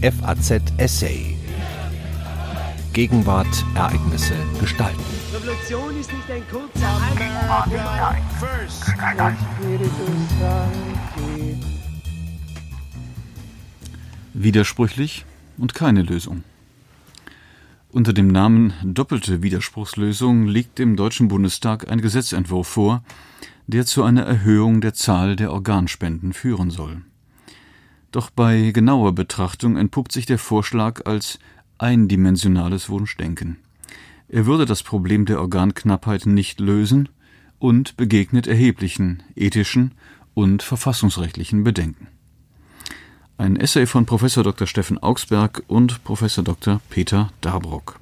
FAZ Essay. Gegenwart, Ereignisse, Gestalten. Revolution ist nicht ein kurzer Widersprüchlich und keine Lösung. Unter dem Namen Doppelte Widerspruchslösung liegt dem Deutschen Bundestag ein Gesetzentwurf vor, der zu einer Erhöhung der Zahl der Organspenden führen soll. Doch bei genauer Betrachtung entpuppt sich der Vorschlag als eindimensionales Wunschdenken. Er würde das Problem der Organknappheit nicht lösen und begegnet erheblichen ethischen und verfassungsrechtlichen Bedenken. Ein Essay von Professor Dr. Steffen Augsberg und Professor Dr. Peter Dabrock.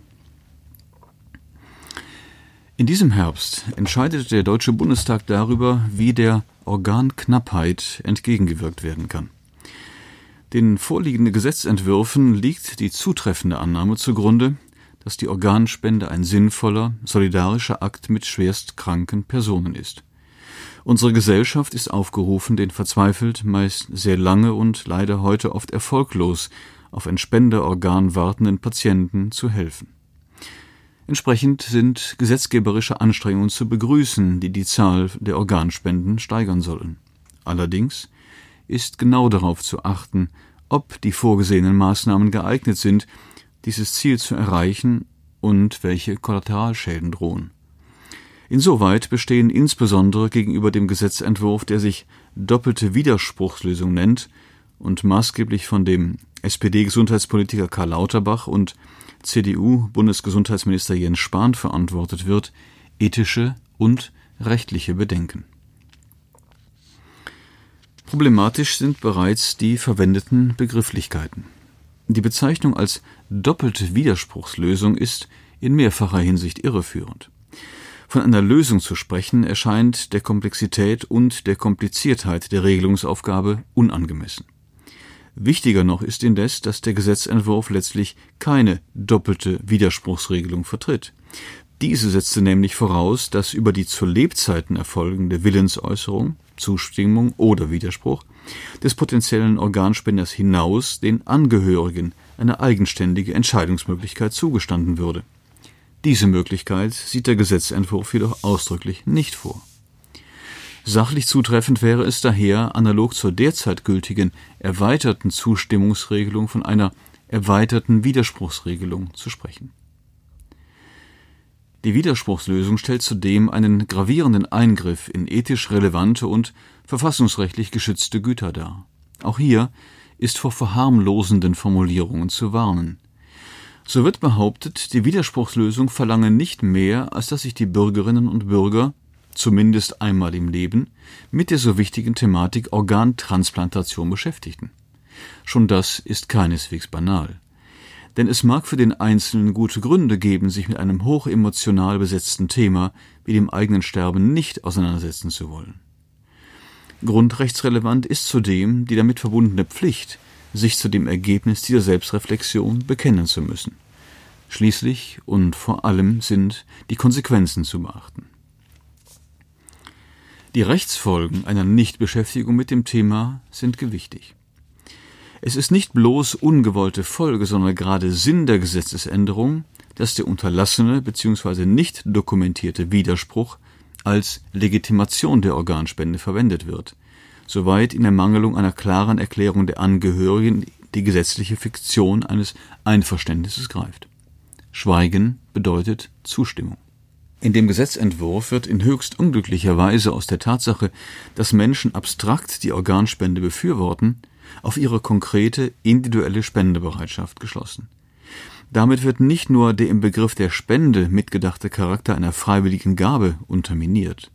In diesem Herbst entscheidet der Deutsche Bundestag darüber, wie der Organknappheit entgegengewirkt werden kann. Den vorliegenden Gesetzentwürfen liegt die zutreffende Annahme zugrunde, dass die Organspende ein sinnvoller, solidarischer Akt mit schwerstkranken Personen ist. Unsere Gesellschaft ist aufgerufen, den verzweifelt, meist sehr lange und leider heute oft erfolglos auf ein Spenderorgan wartenden Patienten zu helfen. Entsprechend sind gesetzgeberische Anstrengungen zu begrüßen, die die Zahl der Organspenden steigern sollen. Allerdings ist genau darauf zu achten, ob die vorgesehenen Maßnahmen geeignet sind, dieses Ziel zu erreichen und welche Kollateralschäden drohen. Insoweit bestehen insbesondere gegenüber dem Gesetzentwurf, der sich doppelte Widerspruchslösung nennt und maßgeblich von dem SPD-Gesundheitspolitiker Karl Lauterbach und CDU-Bundesgesundheitsminister Jens Spahn verantwortet wird, ethische und rechtliche Bedenken. Problematisch sind bereits die verwendeten Begrifflichkeiten. Die Bezeichnung als doppelte Widerspruchslösung ist in mehrfacher Hinsicht irreführend. Von einer Lösung zu sprechen erscheint der Komplexität und der Kompliziertheit der Regelungsaufgabe unangemessen. Wichtiger noch ist indes, dass der Gesetzentwurf letztlich keine doppelte Widerspruchsregelung vertritt. Diese setzte nämlich voraus, dass über die zu Lebzeiten erfolgende Willensäußerung, Zustimmung oder Widerspruch des potenziellen Organspenders hinaus den Angehörigen eine eigenständige Entscheidungsmöglichkeit zugestanden würde. Diese Möglichkeit sieht der Gesetzentwurf jedoch ausdrücklich nicht vor. Sachlich zutreffend wäre es daher, analog zur derzeit gültigen erweiterten Zustimmungsregelung von einer erweiterten Widerspruchsregelung zu sprechen. Die Widerspruchslösung stellt zudem einen gravierenden Eingriff in ethisch relevante und verfassungsrechtlich geschützte Güter dar. Auch hier ist vor verharmlosenden Formulierungen zu warnen. So wird behauptet, die Widerspruchslösung verlange nicht mehr, als dass sich die Bürgerinnen und Bürger, zumindest einmal im Leben, mit der so wichtigen Thematik Organtransplantation beschäftigten. Schon das ist keineswegs banal denn es mag für den Einzelnen gute Gründe geben, sich mit einem hochemotional besetzten Thema wie dem eigenen Sterben nicht auseinandersetzen zu wollen. Grundrechtsrelevant ist zudem die damit verbundene Pflicht, sich zu dem Ergebnis dieser Selbstreflexion bekennen zu müssen. Schließlich und vor allem sind die Konsequenzen zu beachten. Die Rechtsfolgen einer Nichtbeschäftigung mit dem Thema sind gewichtig. Es ist nicht bloß ungewollte Folge, sondern gerade Sinn der Gesetzesänderung, dass der unterlassene bzw. nicht dokumentierte Widerspruch als Legitimation der Organspende verwendet wird, soweit in Ermangelung einer klaren Erklärung der Angehörigen die gesetzliche Fiktion eines Einverständnisses greift. Schweigen bedeutet Zustimmung. In dem Gesetzentwurf wird in höchst unglücklicher Weise aus der Tatsache, dass Menschen abstrakt die Organspende befürworten, auf ihre konkrete, individuelle Spendebereitschaft geschlossen. Damit wird nicht nur der im Begriff der Spende mitgedachte Charakter einer freiwilligen Gabe unterminiert.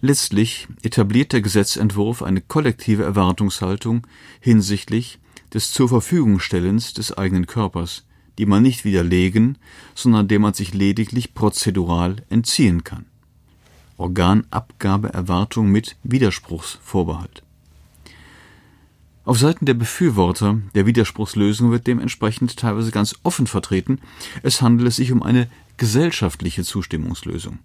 Letztlich etabliert der Gesetzentwurf eine kollektive Erwartungshaltung hinsichtlich des zur Verfügungstellens des eigenen Körpers, die man nicht widerlegen, sondern dem man sich lediglich prozedural entziehen kann. Organabgabeerwartung mit Widerspruchsvorbehalt. Auf Seiten der Befürworter der Widerspruchslösung wird dementsprechend teilweise ganz offen vertreten, es handele sich um eine gesellschaftliche Zustimmungslösung.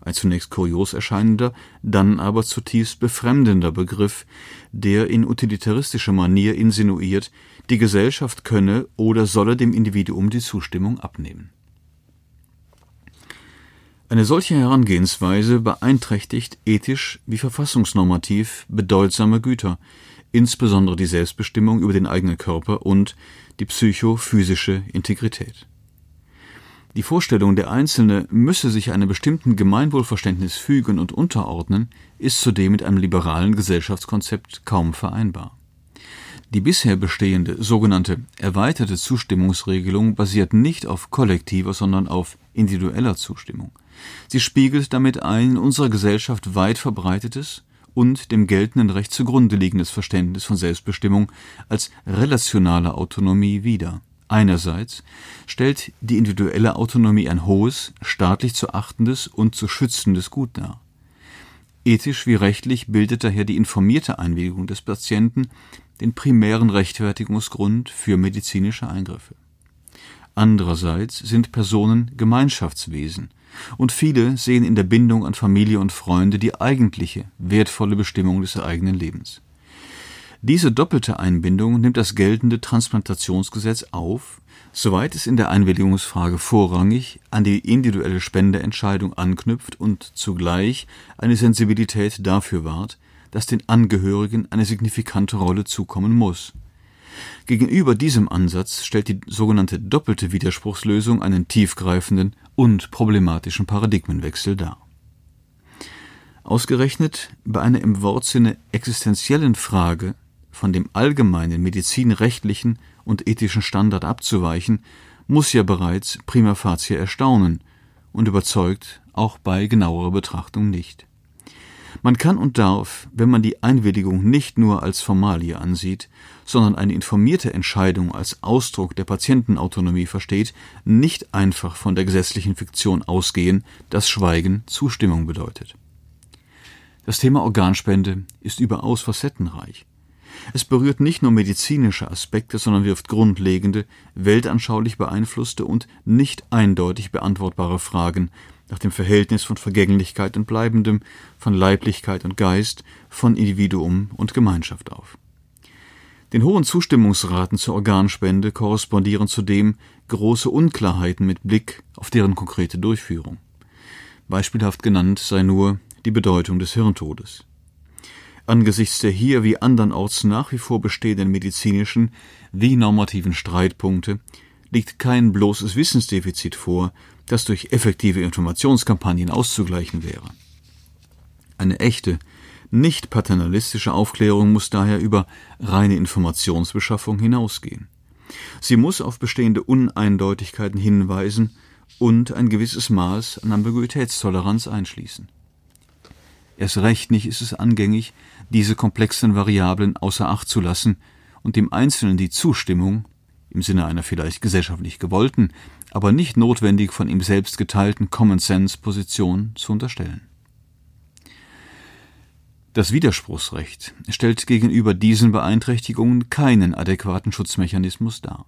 ein zunächst kurios erscheinender, dann aber zutiefst befremdender Begriff, der in utilitaristischer Manier insinuiert, die Gesellschaft könne oder solle dem Individuum die Zustimmung abnehmen. Eine solche Herangehensweise beeinträchtigt ethisch wie verfassungsnormativ bedeutsame Güter, insbesondere die Selbstbestimmung über den eigenen Körper und die psychophysische Integrität. Die Vorstellung, der Einzelne müsse sich einem bestimmten Gemeinwohlverständnis fügen und unterordnen, ist zudem mit einem liberalen Gesellschaftskonzept kaum vereinbar. Die bisher bestehende sogenannte erweiterte Zustimmungsregelung basiert nicht auf kollektiver, sondern auf individueller Zustimmung. Sie spiegelt damit ein in unserer Gesellschaft weit verbreitetes und dem geltenden Recht zugrunde liegendes Verständnis von Selbstbestimmung als relationale Autonomie wider. Einerseits stellt die individuelle Autonomie ein hohes, staatlich zu achtendes und zu schützendes Gut dar. Ethisch wie rechtlich bildet daher die informierte Einwilligung des Patienten den primären Rechtfertigungsgrund für medizinische Eingriffe. Andererseits sind Personen Gemeinschaftswesen, und viele sehen in der Bindung an Familie und Freunde die eigentliche, wertvolle Bestimmung des eigenen Lebens. Diese doppelte Einbindung nimmt das geltende Transplantationsgesetz auf, soweit es in der Einwilligungsfrage vorrangig an die individuelle Spendeentscheidung anknüpft und zugleich eine Sensibilität dafür wahrt, dass den Angehörigen eine signifikante Rolle zukommen muss. Gegenüber diesem Ansatz stellt die sogenannte doppelte Widerspruchslösung einen tiefgreifenden und problematischen Paradigmenwechsel dar. Ausgerechnet bei einer im Wortsinne existenziellen Frage von dem allgemeinen medizinrechtlichen und ethischen Standard abzuweichen, muss ja bereits prima facie erstaunen und überzeugt auch bei genauerer Betrachtung nicht. Man kann und darf, wenn man die Einwilligung nicht nur als Formalie ansieht, sondern eine informierte Entscheidung als Ausdruck der Patientenautonomie versteht, nicht einfach von der gesetzlichen Fiktion ausgehen, dass Schweigen Zustimmung bedeutet. Das Thema Organspende ist überaus facettenreich. Es berührt nicht nur medizinische Aspekte, sondern wirft grundlegende, weltanschaulich beeinflusste und nicht eindeutig beantwortbare Fragen nach dem Verhältnis von Vergänglichkeit und Bleibendem, von Leiblichkeit und Geist, von Individuum und Gemeinschaft auf. Den hohen Zustimmungsraten zur Organspende korrespondieren zudem große Unklarheiten mit Blick auf deren konkrete Durchführung. Beispielhaft genannt sei nur die Bedeutung des Hirntodes. Angesichts der hier wie andernorts nach wie vor bestehenden medizinischen wie normativen Streitpunkte liegt kein bloßes Wissensdefizit vor, das durch effektive Informationskampagnen auszugleichen wäre. Eine echte, nicht paternalistische Aufklärung muss daher über reine Informationsbeschaffung hinausgehen. Sie muss auf bestehende Uneindeutigkeiten hinweisen und ein gewisses Maß an Ambiguitätstoleranz einschließen. Erst recht nicht ist es angängig, diese komplexen Variablen außer Acht zu lassen und dem Einzelnen die Zustimmung, im Sinne einer vielleicht gesellschaftlich gewollten, aber nicht notwendig von ihm selbst geteilten Common-Sense-Position zu unterstellen. Das Widerspruchsrecht stellt gegenüber diesen Beeinträchtigungen keinen adäquaten Schutzmechanismus dar.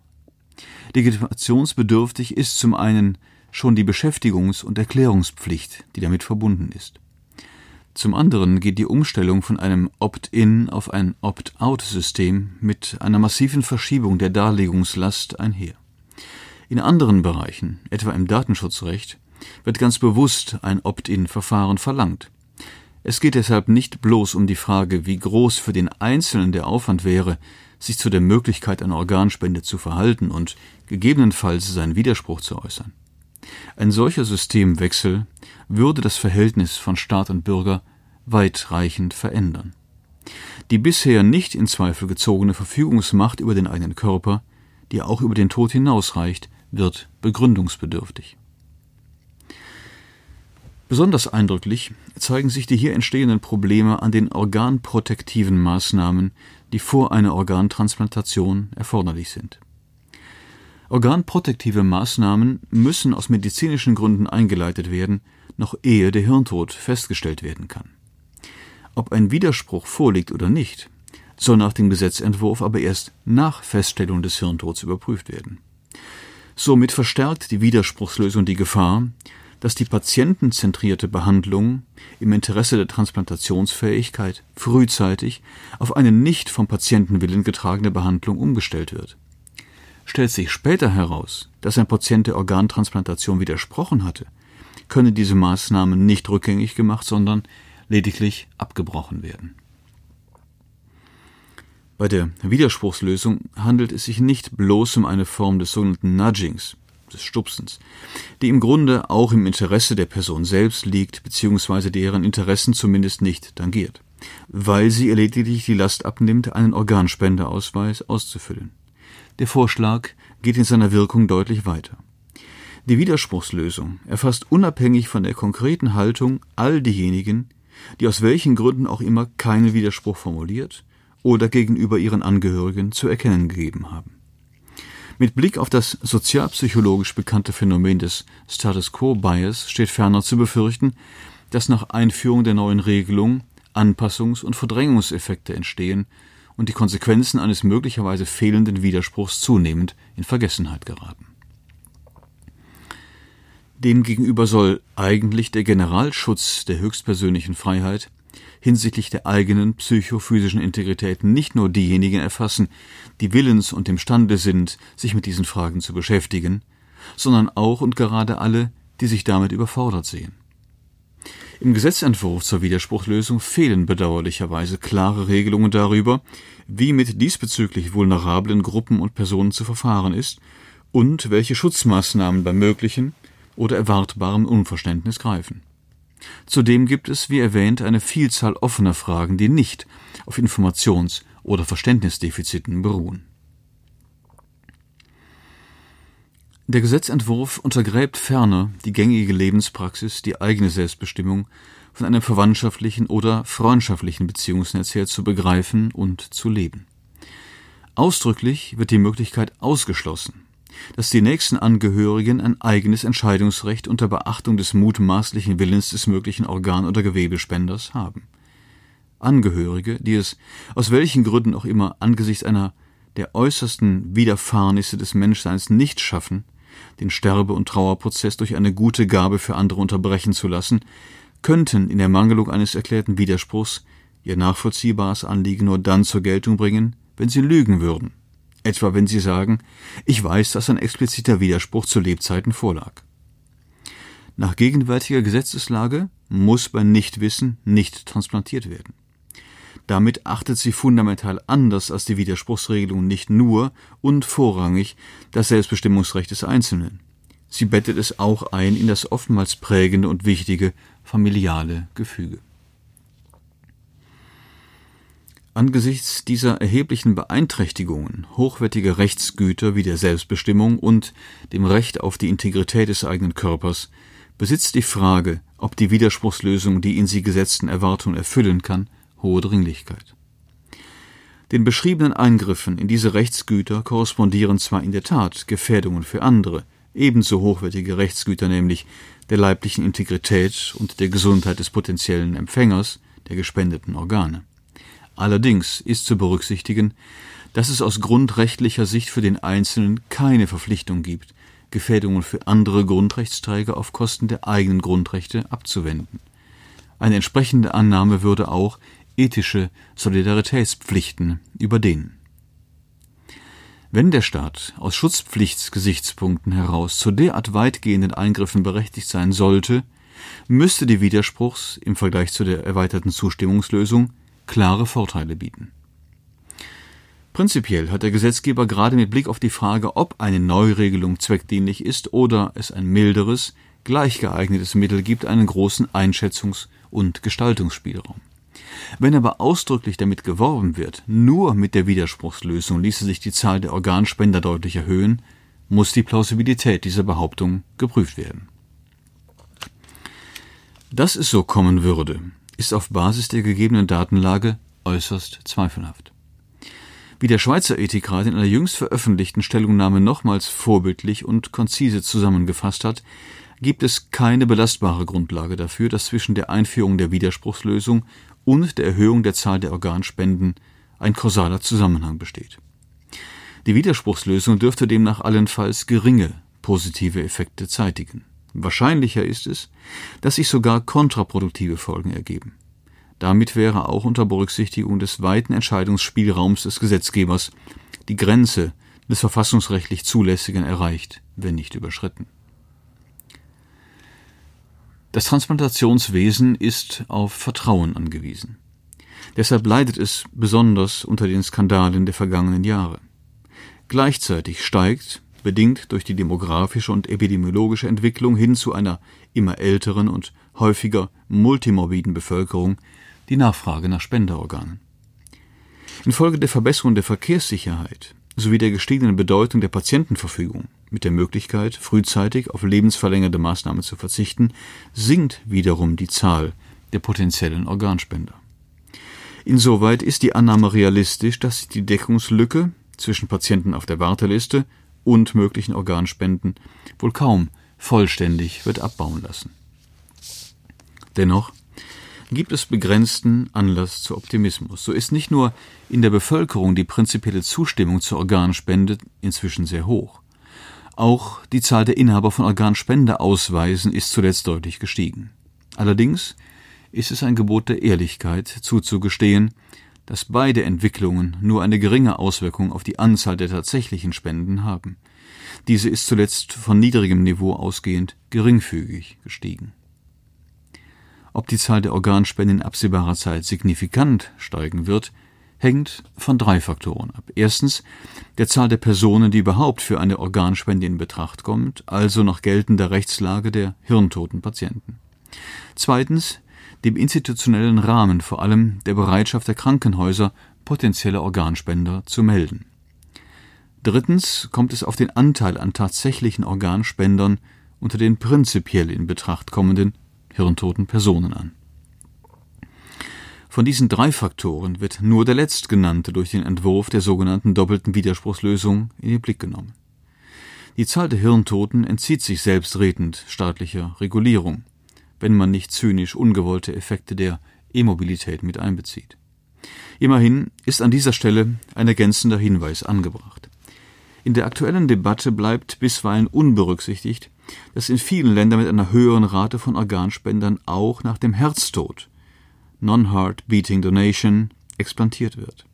Legitimationsbedürftig ist zum einen schon die Beschäftigungs- und Erklärungspflicht, die damit verbunden ist. Zum anderen geht die Umstellung von einem Opt-in auf ein Opt-out-System mit einer massiven Verschiebung der Darlegungslast einher. In anderen Bereichen, etwa im Datenschutzrecht, wird ganz bewusst ein Opt-in-Verfahren verlangt. Es geht deshalb nicht bloß um die Frage, wie groß für den Einzelnen der Aufwand wäre, sich zu der Möglichkeit einer Organspende zu verhalten und gegebenenfalls seinen Widerspruch zu äußern. Ein solcher Systemwechsel würde das Verhältnis von Staat und Bürger weitreichend verändern. Die bisher nicht in Zweifel gezogene Verfügungsmacht über den eigenen Körper, die auch über den Tod hinausreicht, wird begründungsbedürftig. Besonders eindrücklich zeigen sich die hier entstehenden Probleme an den organprotektiven Maßnahmen, die vor einer Organtransplantation erforderlich sind. Organprotektive Maßnahmen müssen aus medizinischen Gründen eingeleitet werden, noch ehe der Hirntod festgestellt werden kann. Ob ein Widerspruch vorliegt oder nicht, soll nach dem Gesetzentwurf aber erst nach Feststellung des Hirntods überprüft werden. Somit verstärkt die Widerspruchslösung die Gefahr, dass die patientenzentrierte Behandlung im Interesse der Transplantationsfähigkeit frühzeitig auf eine nicht vom Patientenwillen getragene Behandlung umgestellt wird. Stellt sich später heraus, dass ein Patient der Organtransplantation widersprochen hatte, könne diese Maßnahme nicht rückgängig gemacht, sondern lediglich abgebrochen werden. Bei der Widerspruchslösung handelt es sich nicht bloß um eine Form des sogenannten Nudgings, des Stupsens, die im Grunde auch im Interesse der Person selbst liegt, beziehungsweise deren Interessen zumindest nicht tangiert, weil sie lediglich die Last abnimmt, einen Organspendeausweis auszufüllen. Der Vorschlag geht in seiner Wirkung deutlich weiter. Die Widerspruchslösung erfasst unabhängig von der konkreten Haltung all diejenigen, die aus welchen Gründen auch immer keinen Widerspruch formuliert oder gegenüber ihren Angehörigen zu erkennen gegeben haben. Mit Blick auf das sozialpsychologisch bekannte Phänomen des Status Quo Bias steht ferner zu befürchten, dass nach Einführung der neuen Regelung Anpassungs- und Verdrängungseffekte entstehen und die Konsequenzen eines möglicherweise fehlenden Widerspruchs zunehmend in Vergessenheit geraten. Demgegenüber soll eigentlich der Generalschutz der höchstpersönlichen Freiheit hinsichtlich der eigenen psychophysischen Integrität nicht nur diejenigen erfassen, die willens und imstande sind, sich mit diesen Fragen zu beschäftigen, sondern auch und gerade alle, die sich damit überfordert sehen. Im Gesetzentwurf zur Widerspruchslösung fehlen bedauerlicherweise klare Regelungen darüber, wie mit diesbezüglich vulnerablen Gruppen und Personen zu verfahren ist und welche Schutzmaßnahmen bei möglichen oder erwartbarem Unverständnis greifen. Zudem gibt es, wie erwähnt, eine Vielzahl offener Fragen, die nicht auf Informations- oder Verständnisdefiziten beruhen. Der Gesetzentwurf untergräbt ferner die gängige Lebenspraxis, die eigene Selbstbestimmung von einem verwandtschaftlichen oder freundschaftlichen Beziehungsnetz her zu begreifen und zu leben. Ausdrücklich wird die Möglichkeit ausgeschlossen, dass die nächsten Angehörigen ein eigenes Entscheidungsrecht unter Beachtung des mutmaßlichen Willens des möglichen Organ- oder Gewebespenders haben. Angehörige, die es aus welchen Gründen auch immer angesichts einer der äußersten Widerfahrnisse des Menschseins nicht schaffen, den Sterbe- und Trauerprozess durch eine gute Gabe für andere unterbrechen zu lassen, könnten in der Mangelung eines erklärten Widerspruchs ihr nachvollziehbares Anliegen nur dann zur Geltung bringen, wenn sie lügen würden etwa wenn Sie sagen, ich weiß, dass ein expliziter Widerspruch zu Lebzeiten vorlag. Nach gegenwärtiger Gesetzeslage muss bei Nichtwissen nicht transplantiert werden. Damit achtet sie fundamental anders als die Widerspruchsregelung nicht nur und vorrangig das Selbstbestimmungsrecht des Einzelnen. Sie bettet es auch ein in das oftmals prägende und wichtige familiale Gefüge. Angesichts dieser erheblichen Beeinträchtigungen hochwertiger Rechtsgüter wie der Selbstbestimmung und dem Recht auf die Integrität des eigenen Körpers besitzt die Frage, ob die Widerspruchslösung die in sie gesetzten Erwartungen erfüllen kann, hohe Dringlichkeit. Den beschriebenen Eingriffen in diese Rechtsgüter korrespondieren zwar in der Tat Gefährdungen für andere, ebenso hochwertige Rechtsgüter, nämlich der leiblichen Integrität und der Gesundheit des potenziellen Empfängers der gespendeten Organe. Allerdings ist zu berücksichtigen, dass es aus grundrechtlicher Sicht für den Einzelnen keine Verpflichtung gibt, Gefährdungen für andere Grundrechtsträger auf Kosten der eigenen Grundrechte abzuwenden. Eine entsprechende Annahme würde auch ethische Solidaritätspflichten überdehnen. Wenn der Staat aus Schutzpflichtsgesichtspunkten heraus zu derart weitgehenden Eingriffen berechtigt sein sollte, müsste die Widerspruchs im Vergleich zu der erweiterten Zustimmungslösung klare Vorteile bieten. Prinzipiell hat der Gesetzgeber gerade mit Blick auf die Frage, ob eine Neuregelung zweckdienlich ist oder es ein milderes, gleich geeignetes Mittel gibt, einen großen Einschätzungs- und Gestaltungsspielraum. Wenn aber ausdrücklich damit geworben wird, nur mit der Widerspruchslösung ließe sich die Zahl der Organspender deutlich erhöhen, muss die Plausibilität dieser Behauptung geprüft werden. Dass es so kommen würde, ist auf Basis der gegebenen Datenlage äußerst zweifelhaft. Wie der Schweizer Ethikrat in einer jüngst veröffentlichten Stellungnahme nochmals vorbildlich und konzise zusammengefasst hat, gibt es keine belastbare Grundlage dafür, dass zwischen der Einführung der Widerspruchslösung und der Erhöhung der Zahl der Organspenden ein kausaler Zusammenhang besteht. Die Widerspruchslösung dürfte demnach allenfalls geringe positive Effekte zeitigen. Wahrscheinlicher ist es, dass sich sogar kontraproduktive Folgen ergeben. Damit wäre auch unter Berücksichtigung des weiten Entscheidungsspielraums des Gesetzgebers die Grenze des verfassungsrechtlich Zulässigen erreicht, wenn nicht überschritten. Das Transplantationswesen ist auf Vertrauen angewiesen. Deshalb leidet es besonders unter den Skandalen der vergangenen Jahre. Gleichzeitig steigt, bedingt durch die demografische und epidemiologische Entwicklung hin zu einer immer älteren und häufiger multimorbiden Bevölkerung, die Nachfrage nach Spenderorganen. Infolge der Verbesserung der Verkehrssicherheit sowie der gestiegenen Bedeutung der Patientenverfügung mit der Möglichkeit, frühzeitig auf lebensverlängernde Maßnahmen zu verzichten, sinkt wiederum die Zahl der potenziellen Organspender. Insoweit ist die Annahme realistisch, dass sich die Deckungslücke zwischen Patienten auf der Warteliste und möglichen Organspenden wohl kaum vollständig wird abbauen lassen. Dennoch gibt es begrenzten Anlass zu Optimismus. So ist nicht nur in der Bevölkerung die prinzipielle Zustimmung zur Organspende inzwischen sehr hoch. Auch die Zahl der Inhaber von Organspendeausweisen ist zuletzt deutlich gestiegen. Allerdings ist es ein Gebot der Ehrlichkeit zuzugestehen, dass beide Entwicklungen nur eine geringe Auswirkung auf die Anzahl der tatsächlichen Spenden haben. Diese ist zuletzt von niedrigem Niveau ausgehend geringfügig gestiegen. Ob die Zahl der Organspenden in absehbarer Zeit signifikant steigen wird, hängt von drei Faktoren ab. Erstens der Zahl der Personen, die überhaupt für eine Organspende in Betracht kommt, also nach geltender Rechtslage der hirntoten Patienten. Zweitens dem institutionellen Rahmen, vor allem der Bereitschaft der Krankenhäuser, potenzielle Organspender zu melden. Drittens kommt es auf den Anteil an tatsächlichen Organspendern unter den prinzipiell in Betracht kommenden hirntoten Personen an. Von diesen drei Faktoren wird nur der letztgenannte durch den Entwurf der sogenannten doppelten Widerspruchslösung in den Blick genommen. Die Zahl der Hirntoten entzieht sich selbstredend staatlicher Regulierung wenn man nicht zynisch ungewollte Effekte der E-Mobilität mit einbezieht. Immerhin ist an dieser Stelle ein ergänzender Hinweis angebracht. In der aktuellen Debatte bleibt bisweilen unberücksichtigt, dass in vielen Ländern mit einer höheren Rate von Organspendern auch nach dem Herztod Non-Heart Beating Donation explantiert wird.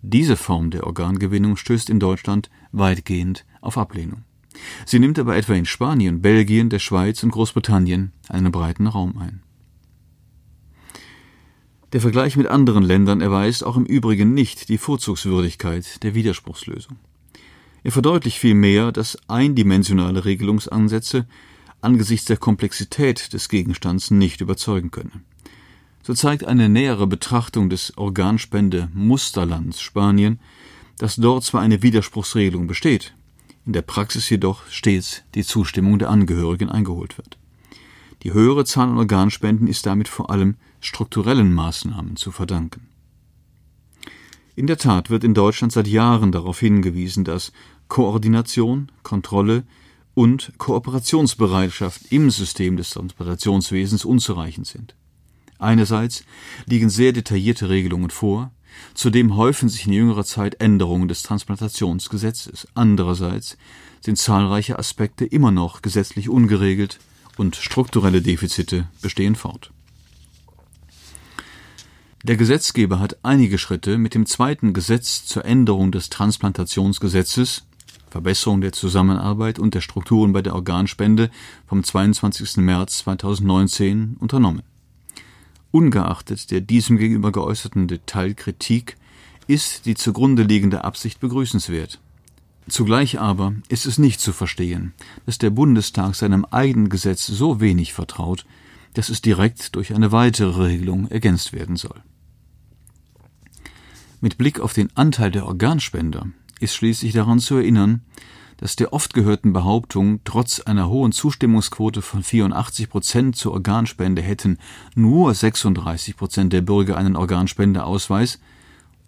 Diese Form der Organgewinnung stößt in Deutschland weitgehend auf Ablehnung. Sie nimmt aber etwa in Spanien, Belgien, der Schweiz und Großbritannien einen breiten Raum ein. Der Vergleich mit anderen Ländern erweist auch im Übrigen nicht die Vorzugswürdigkeit der Widerspruchslösung. Er verdeutlicht vielmehr, dass eindimensionale Regelungsansätze angesichts der Komplexität des Gegenstands nicht überzeugen können. So zeigt eine nähere Betrachtung des Organspende-Musterlands Spanien, dass dort zwar eine Widerspruchsregelung besteht, in der Praxis jedoch stets die Zustimmung der Angehörigen eingeholt wird. Die höhere Zahl an Organspenden ist damit vor allem strukturellen Maßnahmen zu verdanken. In der Tat wird in Deutschland seit Jahren darauf hingewiesen, dass Koordination, Kontrolle und Kooperationsbereitschaft im System des Transplantationswesens unzureichend sind. Einerseits liegen sehr detaillierte Regelungen vor, Zudem häufen sich in jüngerer Zeit Änderungen des Transplantationsgesetzes. Andererseits sind zahlreiche Aspekte immer noch gesetzlich ungeregelt und strukturelle Defizite bestehen fort. Der Gesetzgeber hat einige Schritte mit dem zweiten Gesetz zur Änderung des Transplantationsgesetzes Verbesserung der Zusammenarbeit und der Strukturen bei der Organspende vom 22. März 2019 unternommen. Ungeachtet der diesem gegenüber geäußerten Detailkritik ist die zugrunde liegende Absicht begrüßenswert. Zugleich aber ist es nicht zu verstehen, dass der Bundestag seinem eigenen Gesetz so wenig vertraut, dass es direkt durch eine weitere Regelung ergänzt werden soll. Mit Blick auf den Anteil der Organspender ist schließlich daran zu erinnern, dass der oft gehörten Behauptung, trotz einer hohen Zustimmungsquote von 84 Prozent zur Organspende hätten nur 36 Prozent der Bürger einen Organspendeausweis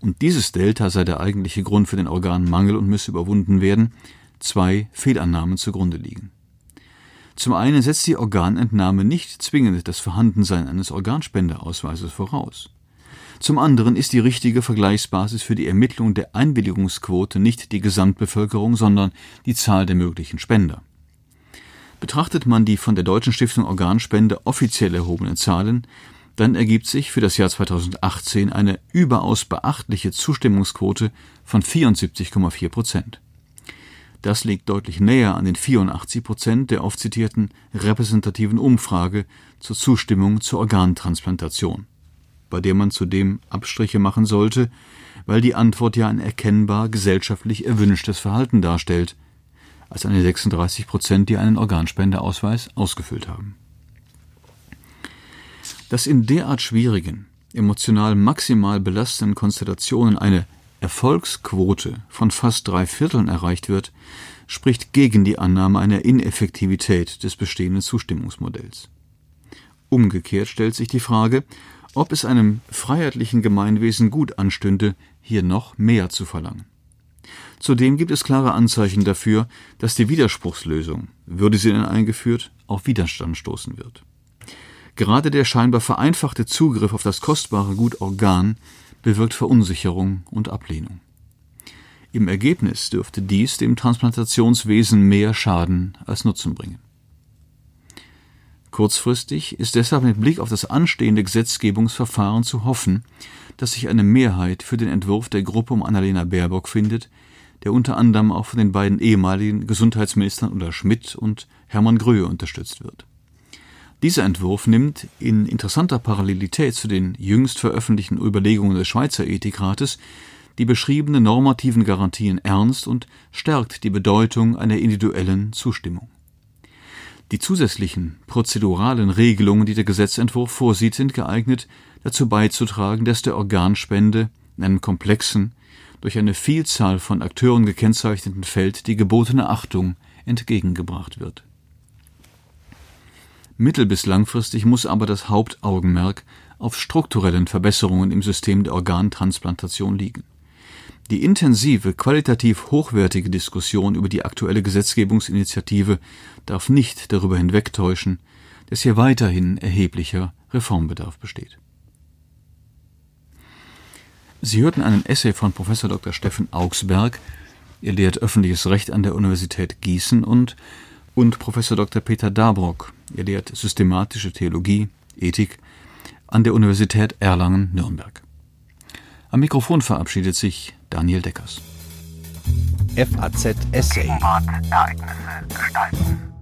und dieses Delta sei der eigentliche Grund für den Organmangel und müsse überwunden werden, zwei Fehlannahmen zugrunde liegen. Zum einen setzt die Organentnahme nicht zwingend das Vorhandensein eines Organspendeausweises voraus. Zum anderen ist die richtige Vergleichsbasis für die Ermittlung der Einwilligungsquote nicht die Gesamtbevölkerung, sondern die Zahl der möglichen Spender. Betrachtet man die von der Deutschen Stiftung Organspende offiziell erhobenen Zahlen, dann ergibt sich für das Jahr 2018 eine überaus beachtliche Zustimmungsquote von 74,4 Prozent. Das liegt deutlich näher an den 84 Prozent der oft zitierten repräsentativen Umfrage zur Zustimmung zur Organtransplantation, bei der man zudem Abstriche machen sollte, weil die Antwort ja ein erkennbar gesellschaftlich erwünschtes Verhalten darstellt, als die 36 Prozent, die einen Organspendeausweis ausgefüllt haben. Dass in derart schwierigen, emotional maximal belastenden Konstellationen eine Erfolgsquote von fast drei Vierteln erreicht wird, spricht gegen die Annahme einer Ineffektivität des bestehenden Zustimmungsmodells. Umgekehrt stellt sich die Frage, ob es einem freiheitlichen Gemeinwesen gut anstünde, hier noch mehr zu verlangen. Zudem gibt es klare Anzeichen dafür, dass die Widerspruchslösung, würde sie denn eingeführt, auf Widerstand stoßen wird. Gerade der scheinbar vereinfachte Zugriff auf das kostbare Gut Organ bewirkt Verunsicherung und Ablehnung. Im Ergebnis dürfte dies dem Transplantationswesen mehr Schaden als Nutzen bringen. Kurzfristig ist deshalb mit Blick auf das anstehende Gesetzgebungsverfahren zu hoffen, dass sich eine Mehrheit für den Entwurf der Gruppe um Annalena Baerbock findet, der unter anderem auch von den beiden ehemaligen Gesundheitsministern Ulla Schmidt und Hermann Gröhe unterstützt wird. Dieser Entwurf nimmt in interessanter Parallelität zu den jüngst veröffentlichten Überlegungen des Schweizer Ethikrates die beschriebenen normativen Garantien ernst und stärkt die Bedeutung einer individuellen Zustimmung. Die zusätzlichen prozeduralen Regelungen, die der Gesetzentwurf vorsieht, sind geeignet, dazu beizutragen, dass der Organspende in einem komplexen, durch eine Vielzahl von Akteuren gekennzeichneten Feld die gebotene Achtung entgegengebracht wird. Mittel- bis langfristig muss aber das Hauptaugenmerk auf strukturellen Verbesserungen im System der Organtransplantation liegen. Die intensive, qualitativ hochwertige Diskussion über die aktuelle Gesetzgebungsinitiative darf nicht darüber hinwegtäuschen, dass hier weiterhin erheblicher Reformbedarf besteht. Sie hörten einen Essay von Professor Dr. Steffen Augsberg. Er lehrt öffentliches Recht an der Universität Gießen und und Professor Dr. Peter Dabrock. Er lehrt systematische Theologie, Ethik an der Universität Erlangen-Nürnberg. Am Mikrofon verabschiedet sich Daniel Deckers. FAZ Essay. Ereignisse gestalten.